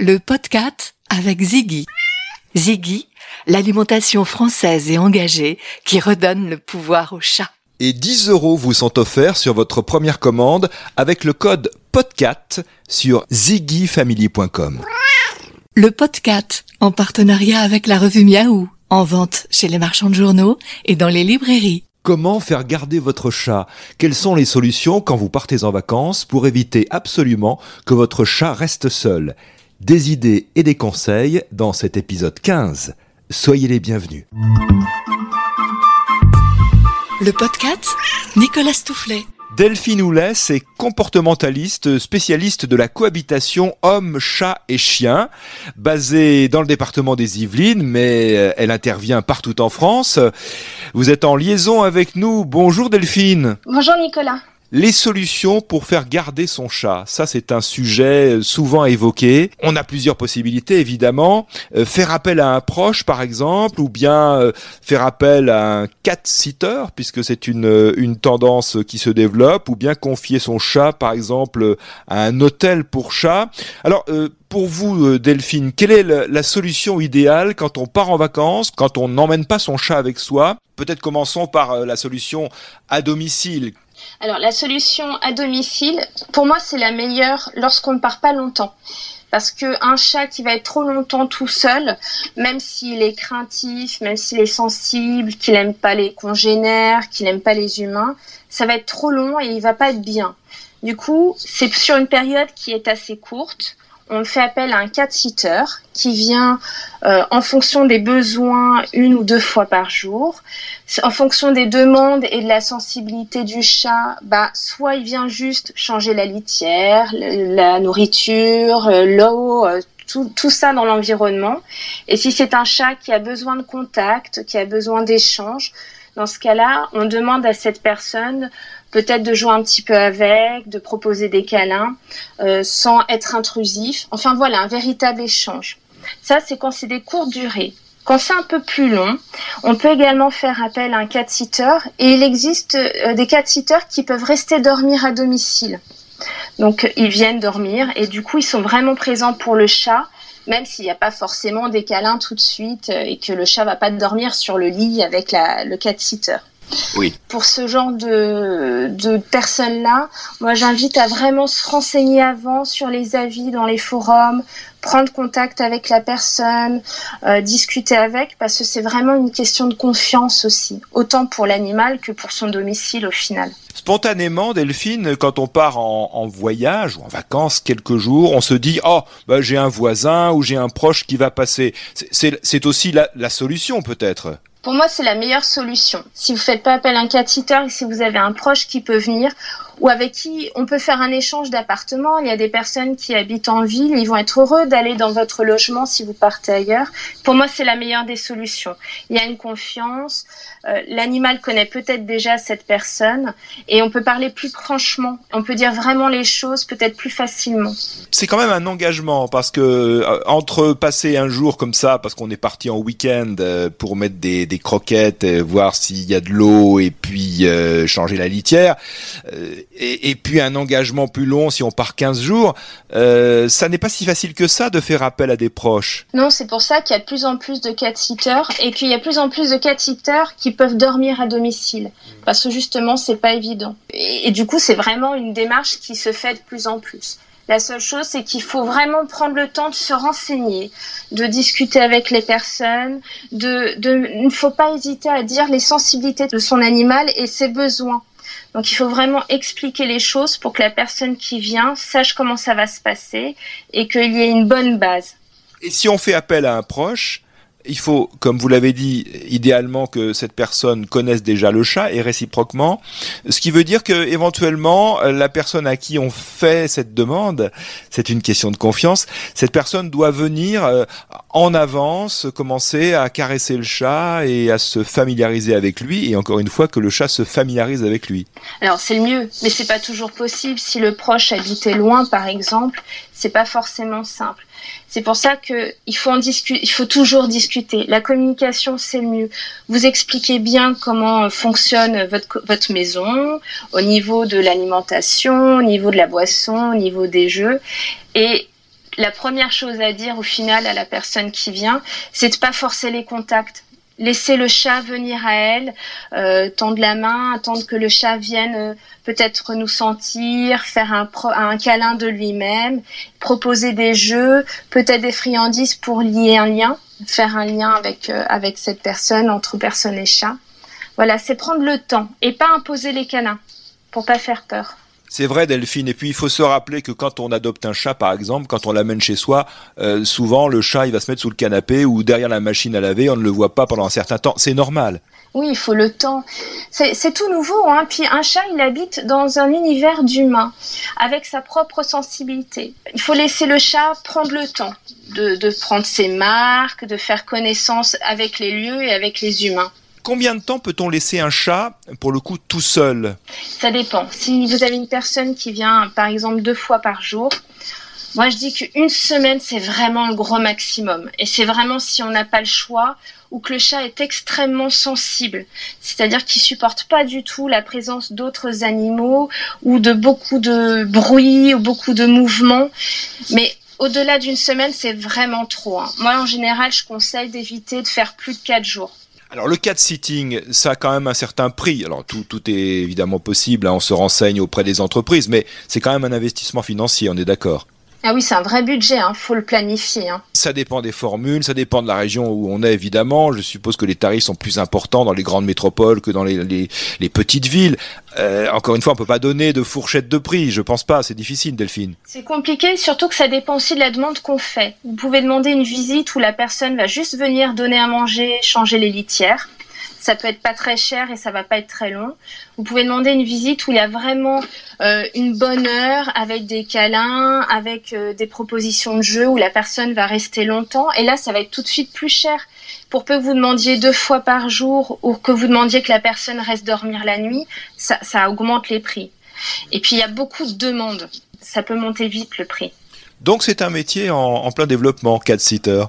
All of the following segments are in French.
le podcast avec Ziggy. Ziggy, l'alimentation française et engagée qui redonne le pouvoir au chat. Et 10 euros vous sont offerts sur votre première commande avec le code PODCAT sur ziggyfamily.com. Le podcast en partenariat avec la revue Miaou, en vente chez les marchands de journaux et dans les librairies. Comment faire garder votre chat? Quelles sont les solutions quand vous partez en vacances pour éviter absolument que votre chat reste seul? Des idées et des conseils dans cet épisode 15. Soyez les bienvenus. Le podcast Nicolas Stoufflet. Delphine Oulès est comportementaliste, spécialiste de la cohabitation homme, chat et chien, basée dans le département des Yvelines, mais euh, elle intervient partout en France. Vous êtes en liaison avec nous. Bonjour Delphine. Bonjour Nicolas. Les solutions pour faire garder son chat, ça c'est un sujet souvent évoqué. On a plusieurs possibilités évidemment. Euh, faire appel à un proche par exemple, ou bien euh, faire appel à un cat-sitter, puisque c'est une, euh, une tendance qui se développe, ou bien confier son chat par exemple à un hôtel pour chat. Alors pour vous, Delphine, quelle est la solution idéale quand on part en vacances, quand on n'emmène pas son chat avec soi? Peut-être commençons par la solution à domicile. Alors la solution à domicile, pour moi, c'est la meilleure lorsqu'on ne part pas longtemps. Parce qu'un chat qui va être trop longtemps tout seul, même s'il est craintif, même s'il est sensible, qu'il n'aime pas les congénères, qu'il n'aime pas les humains, ça va être trop long et il va pas être bien. Du coup, c'est sur une période qui est assez courte on fait appel à un cat-sitter qui vient euh, en fonction des besoins une ou deux fois par jour. En fonction des demandes et de la sensibilité du chat, bah, soit il vient juste changer la litière, la nourriture, euh, l'eau, euh, tout, tout, ça dans l'environnement. Et si c'est un chat qui a besoin de contact, qui a besoin d'échange, dans ce cas-là, on demande à cette personne peut-être de jouer un petit peu avec, de proposer des câlins, euh, sans être intrusif. Enfin voilà, un véritable échange. Ça, c'est quand c'est des courtes durées. Quand c'est un peu plus long, on peut également faire appel à un cat-sitter et il existe euh, des cat-sitters qui peuvent rester dormir à domicile. Donc ils viennent dormir et du coup ils sont vraiment présents pour le chat, même s'il n'y a pas forcément des câlins tout de suite euh, et que le chat va pas dormir sur le lit avec la, le cat-sitter. Oui. Pour ce genre de, de personnes-là, moi j'invite à vraiment se renseigner avant sur les avis dans les forums, prendre contact avec la personne, euh, discuter avec, parce que c'est vraiment une question de confiance aussi, autant pour l'animal que pour son domicile au final. Spontanément, Delphine, quand on part en, voyage ou en vacances quelques jours, on se dit oh bah, j'ai un voisin ou j'ai un proche qui va passer. C'est aussi la, la solution peut-être. Pour moi, c'est la meilleure solution. Si vous faites pas appel à un cat et si vous avez un proche qui peut venir ou avec qui on peut faire un échange d'appartements, il y a des personnes qui habitent en ville, ils vont être heureux d'aller dans votre logement si vous partez ailleurs. Pour moi, c'est la meilleure des solutions. Il y a une confiance, euh, l'animal connaît peut-être déjà cette personne et on peut parler plus franchement, on peut dire vraiment les choses peut-être plus facilement. C'est quand même un engagement parce que euh, entre passer un jour comme ça parce qu'on est parti en week-end euh, pour mettre des croquettes, voir s'il y a de l'eau et puis changer la litière. Euh, et, puis un engagement plus long si on part 15 jours. ça n'est pas si facile que ça de faire appel à des proches. Non, c'est pour ça qu'il y a de plus en plus de cat-sitters et qu'il y a de plus en plus de cat-sitters qui peuvent dormir à domicile. Parce que justement, c'est pas évident. et du coup, c'est vraiment une démarche qui se fait de plus en plus. La seule chose, c'est qu'il faut vraiment prendre le temps de se renseigner, de discuter avec les personnes, de, de, il ne faut pas hésiter à dire les sensibilités de son animal et ses besoins. Donc il faut vraiment expliquer les choses pour que la personne qui vient sache comment ça va se passer et qu'il y ait une bonne base. Et si on fait appel à un proche, il faut, comme vous l'avez dit, idéalement que cette personne connaisse déjà le chat et réciproquement. Ce qui veut dire que éventuellement la personne à qui on fait cette demande, c'est une question de confiance. Cette personne doit venir euh, en avance, commencer à caresser le chat et à se familiariser avec lui. Et encore une fois, que le chat se familiarise avec lui. Alors c'est le mieux, mais c'est pas toujours possible. Si le proche habitait loin, par exemple, c'est pas forcément simple. C'est pour ça que il faut en discuter, il faut toujours discuter. La communication, c'est le mieux. Vous expliquez bien comment fonctionne votre, votre maison, au niveau de l'alimentation, au niveau de la boisson, au niveau des jeux. Et la première chose à dire au final à la personne qui vient, c'est de pas forcer les contacts laisser le chat venir à elle, euh, tendre la main, attendre que le chat vienne euh, peut-être nous sentir, faire un, un câlin de lui-même, proposer des jeux, peut-être des friandises pour lier un lien, faire un lien avec, euh, avec cette personne, entre personne et chat. Voilà, c'est prendre le temps et pas imposer les câlins pour pas faire peur. C'est vrai, Delphine. Et puis, il faut se rappeler que quand on adopte un chat, par exemple, quand on l'amène chez soi, euh, souvent, le chat, il va se mettre sous le canapé ou derrière la machine à laver. On ne le voit pas pendant un certain temps. C'est normal. Oui, il faut le temps. C'est tout nouveau. Hein. Puis un chat, il habite dans un univers d'humain, avec sa propre sensibilité. Il faut laisser le chat prendre le temps de, de prendre ses marques, de faire connaissance avec les lieux et avec les humains. Combien de temps peut-on laisser un chat, pour le coup, tout seul? Ça dépend. Si vous avez une personne qui vient, par exemple, deux fois par jour, moi je dis qu'une semaine, c'est vraiment le gros maximum. Et c'est vraiment si on n'a pas le choix ou que le chat est extrêmement sensible, c'est-à-dire qu'il supporte pas du tout la présence d'autres animaux ou de beaucoup de bruit ou beaucoup de mouvements. Mais au-delà d'une semaine, c'est vraiment trop. Hein. Moi, en général, je conseille d'éviter de faire plus de quatre jours. Alors le cat sitting, ça a quand même un certain prix. Alors tout, tout est évidemment possible, hein, on se renseigne auprès des entreprises, mais c'est quand même un investissement financier, on est d'accord. Ah oui, c'est un vrai budget, il hein, faut le planifier. Hein. Ça dépend des formules, ça dépend de la région où on est évidemment. Je suppose que les tarifs sont plus importants dans les grandes métropoles que dans les, les, les petites villes. Euh, encore une fois, on peut pas donner de fourchette de prix, je pense pas, c'est difficile Delphine. C'est compliqué, surtout que ça dépend aussi de la demande qu'on fait. Vous pouvez demander une visite où la personne va juste venir donner à manger, changer les litières. Ça peut être pas très cher et ça va pas être très long. Vous pouvez demander une visite où il y a vraiment euh, une bonne heure avec des câlins, avec euh, des propositions de jeu où la personne va rester longtemps. Et là, ça va être tout de suite plus cher. Pour peu que vous demandiez deux fois par jour ou que vous demandiez que la personne reste dormir la nuit, ça, augmente les prix. Et puis il y a beaucoup de demandes. Ça peut monter vite le prix. Donc c'est un métier en, plein développement, cat-sitter.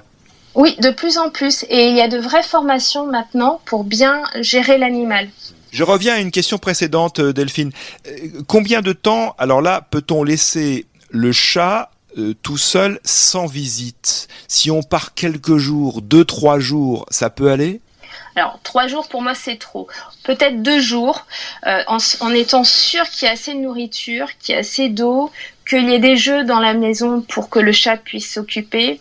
Oui, de plus en plus. Et il y a de vraies formations maintenant pour bien gérer l'animal. Je reviens à une question précédente, euh, Delphine. Euh, combien de temps, alors là, peut-on laisser le chat euh, tout seul sans visite? Si on part quelques jours, deux, trois jours, ça peut aller? Alors, trois jours, pour moi, c'est trop. Peut-être deux jours, en, en, étant sûr qu'il y a assez de nourriture, qu'il y a assez d'eau, qu'il y ait des jeux dans la maison pour que le chat puisse s'occuper,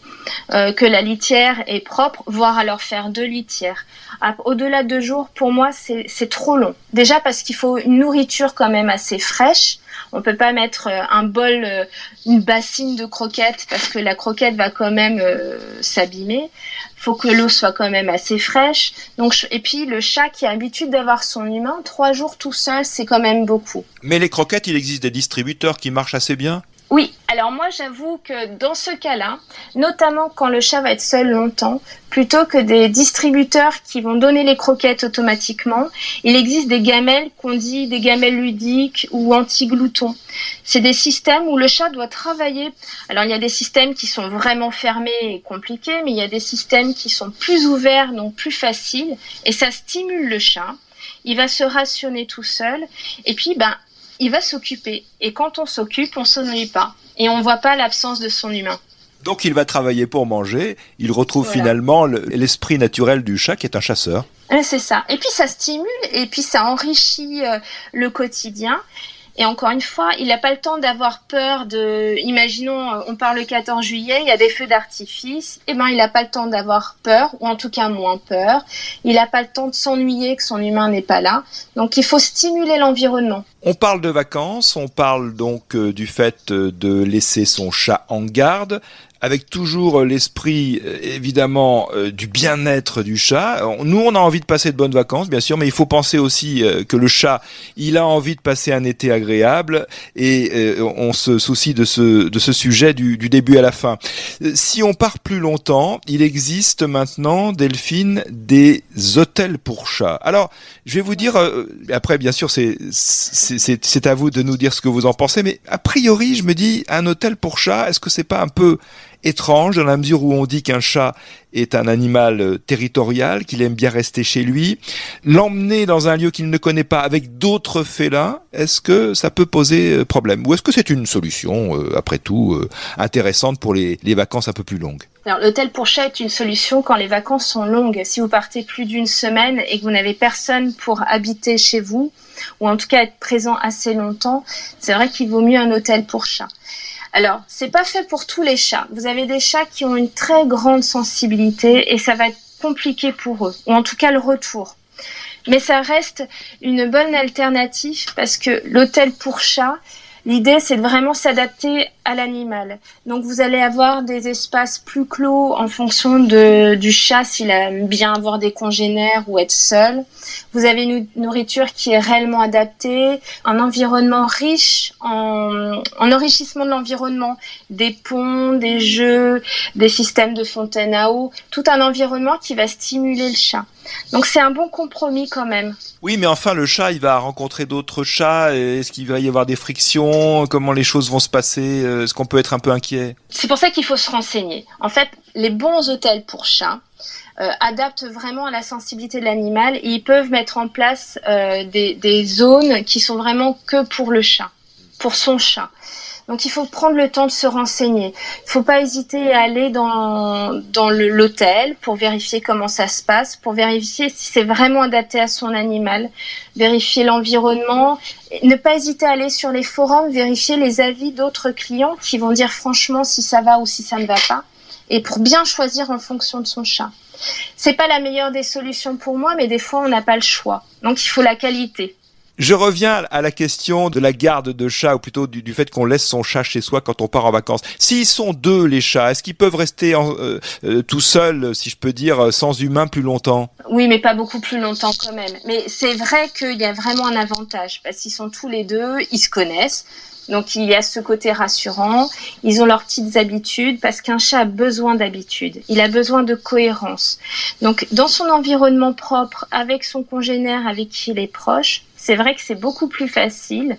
euh, que la litière est propre, voire alors faire deux litières. Au-delà de deux jours, pour moi, c'est trop long. Déjà parce qu'il faut une nourriture quand même assez fraîche. On peut pas mettre euh, un bol, euh, une bassine de croquettes parce que la croquette va quand même s'abîmer. Faut que l'eau soit quand même assez fraîche. Donc et puis le chat qui a l'habitude d'avoir son humain, trois jours tout seul, c'est quand même beaucoup. Mais les croquettes, il existe des distributeurs qui marchent assez bien. Oui, alors moi j'avoue que dans ce cas-là, notamment quand le chat va être seul longtemps, plutôt que des distributeurs qui vont donner les croquettes automatiquement, il existe des gamelles qu'on dit des gamelles ludiques ou anti-gloutons. C'est des systèmes où le chat doit travailler. Alors il y a des systèmes qui sont vraiment fermés et compliqués, mais il y a des systèmes qui sont plus ouverts, donc plus faciles, et ça stimule le chat. Il va se rationner tout seul, et puis ben il va s'occuper. Et quand on s'occupe, on s'ennuie pas. Et on voit pas l'absence de son humain. Donc il va travailler pour manger, il retrouve finalement l'esprit naturel du chat qui est un chasseur. C'est ça. Et puis ça stimule et puis ça enrichit euh, le quotidien. Et encore une fois, il n'a pas le temps d'avoir peur de. Imaginons, euh, on parle le 14 juillet, il y a des feux d'artifice. Eh ben, il n'a pas le temps d'avoir peur, ou en tout cas moins peur. Il n'a pas le temps de s'ennuyer que son humain n'est pas là. Donc, il faut stimuler l'environnement. On parle de vacances, on parle donc euh, du fait euh, de laisser son chat en garde avec toujours euh, l'esprit évidemment du bien-être du chat. Nous, on a envie de passer de bonnes vacances, bien sûr, mais il faut penser aussi que le chat, il a envie de passer un été agréable et on se soucie de ce de ce sujet du, du début à la fin. Si on part plus longtemps, il existe maintenant, Delphine, des hôtels pour chats. Alors, je vais vous dire, après, bien sûr, c'est c'est à vous de nous dire ce que vous en pensez, mais a priori, je me dis, un hôtel pour chat, est-ce que c'est pas un peu étrange dans la mesure où on dit qu'un chat est un animal euh, territorial, qu'il aime bien rester chez lui. L'emmener dans un lieu qu'il ne connaît pas avec d'autres félins, est-ce que ça peut poser euh, problème? Ou est-ce que c'est une solution, euh, après tout, intéressante pour les, les vacances un peu plus longues? Alors, l'hôtel pour chat est une solution quand les vacances sont longues. Si vous partez plus d'une semaine et que vous n'avez personne pour habiter chez vous, ou en tout cas être présent assez longtemps, c'est vrai qu'il vaut mieux un hôtel pour chat. Alors, c'est pas fait pour tous les chats. Vous avez des chats qui ont une très grande sensibilité et ça va être compliqué pour eux, ou en tout cas le retour. Mais ça reste une bonne alternative parce que l'hôtel pour chat, L'idée, c'est de vraiment s'adapter à l'animal. Donc, vous allez avoir des espaces plus clos en fonction de, du chat, s'il aime bien avoir des congénères ou être seul. Vous avez une nourriture qui est réellement adaptée, un environnement riche en, en enrichissement de l'environnement, des ponts, des jeux, des systèmes de fontaine à eau, tout un environnement qui va stimuler le chat. Donc c'est un bon compromis quand même. Oui, mais enfin le chat, il va rencontrer d'autres chats. Est-ce qu'il va y avoir des frictions? Comment les choses vont se passer? Est-ce qu'on peut être un peu inquiet? C'est pour ça qu'il faut se renseigner. En fait, les bons hôtels pour chats euh, adaptent vraiment à la sensibilité de l'animal et ils peuvent mettre en place euh, des, des zones qui sont vraiment que pour le chat, pour son chat. Donc il faut prendre le temps de se renseigner. Il ne faut pas hésiter à aller dans, dans l'hôtel pour vérifier comment ça se passe, pour vérifier si c'est vraiment adapté à son animal, vérifier l'environnement. Ne pas hésiter à aller sur les forums, vérifier les avis d'autres clients qui vont dire franchement si ça va ou si ça ne va pas. Et pour bien choisir en fonction de son chat. C'est pas la meilleure des solutions pour moi, mais des fois on n'a pas le choix. Donc il faut la qualité. Je reviens à la question de la garde de chat, ou plutôt du, fait qu'on laisse son chat chez soi quand on part en vacances. S'ils sont deux, les chats, est-ce qu'ils peuvent rester euh, euh, tout seuls, si je peux dire, sans humain plus longtemps? Oui, mais pas beaucoup plus longtemps quand même. Mais c'est vrai qu'il y a vraiment un avantage, parce qu'ils sont tous les deux, ils se connaissent. Donc il y a ce côté rassurant. Ils ont leurs petites habitudes parce qu'un chat a besoin d'habitude. Il a besoin de cohérence. Donc dans son environnement propre, avec son congénère avec qui il est proche, c'est vrai que c'est beaucoup plus facile.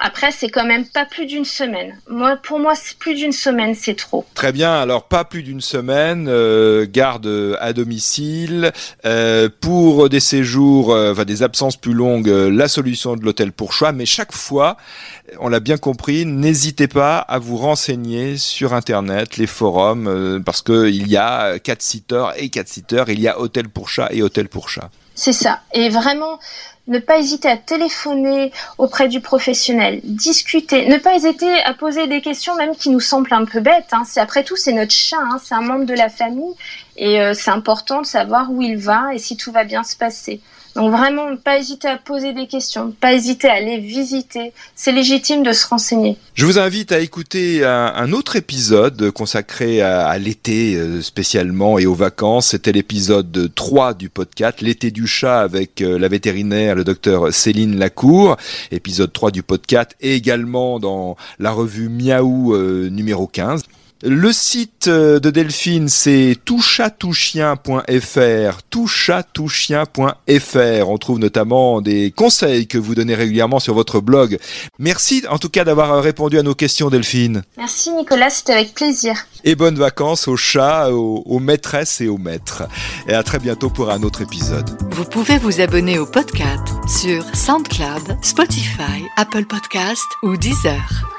Après, c'est quand même pas plus d'une semaine. Moi, pour moi, plus d'une semaine, c'est trop. Très bien. Alors, pas plus d'une semaine. Euh, garde à domicile euh, pour des séjours, euh, des absences plus longues. la solution de l'hôtel pour choix. Mais chaque fois, on l'a bien compris, n'hésitez pas à vous renseigner sur Internet, les forums, parce que il y a quatre sitters et quatre sitters. Il y a hôtel pour chat et hôtel pour chat. C'est ça. Et vraiment, ne pas hésiter à téléphoner auprès du professionnel, discuter, ne pas hésiter à poser des questions même qui nous semblent un peu bêtes. Hein. C'est après tout c'est notre chat, hein. c'est un membre de la famille et euh, c'est important de savoir où il va et si tout va bien se passer. Donc vraiment, pas hésiter à poser des questions, pas hésiter à aller visiter. C'est légitime de se renseigner. Je vous invite à écouter un, autre épisode consacré à, l'été euh, spécialement et aux vacances. C'était l'épisode 3 du podcast, l'été du chat avec euh, la vétérinaire, le docteur Céline Lacour. Épisode 3 du podcast et également dans la revue Miaou euh, numéro 15. Le site euh, de Delphine, c'est touchatouchien.fr, touchatouchien.fr. On trouve notamment des conseils que vous donnez régulièrement sur votre blog. Merci en tout cas d'avoir répondu à nos questions, Delphine. Merci Nicolas, c'était avec plaisir. Et bonnes vacances aux chats, aux, aux maîtresses et aux maîtres. Et à très bientôt pour un autre épisode. Vous pouvez vous abonner au podcast sur SoundCloud, Spotify, Apple Podcast ou Deezer.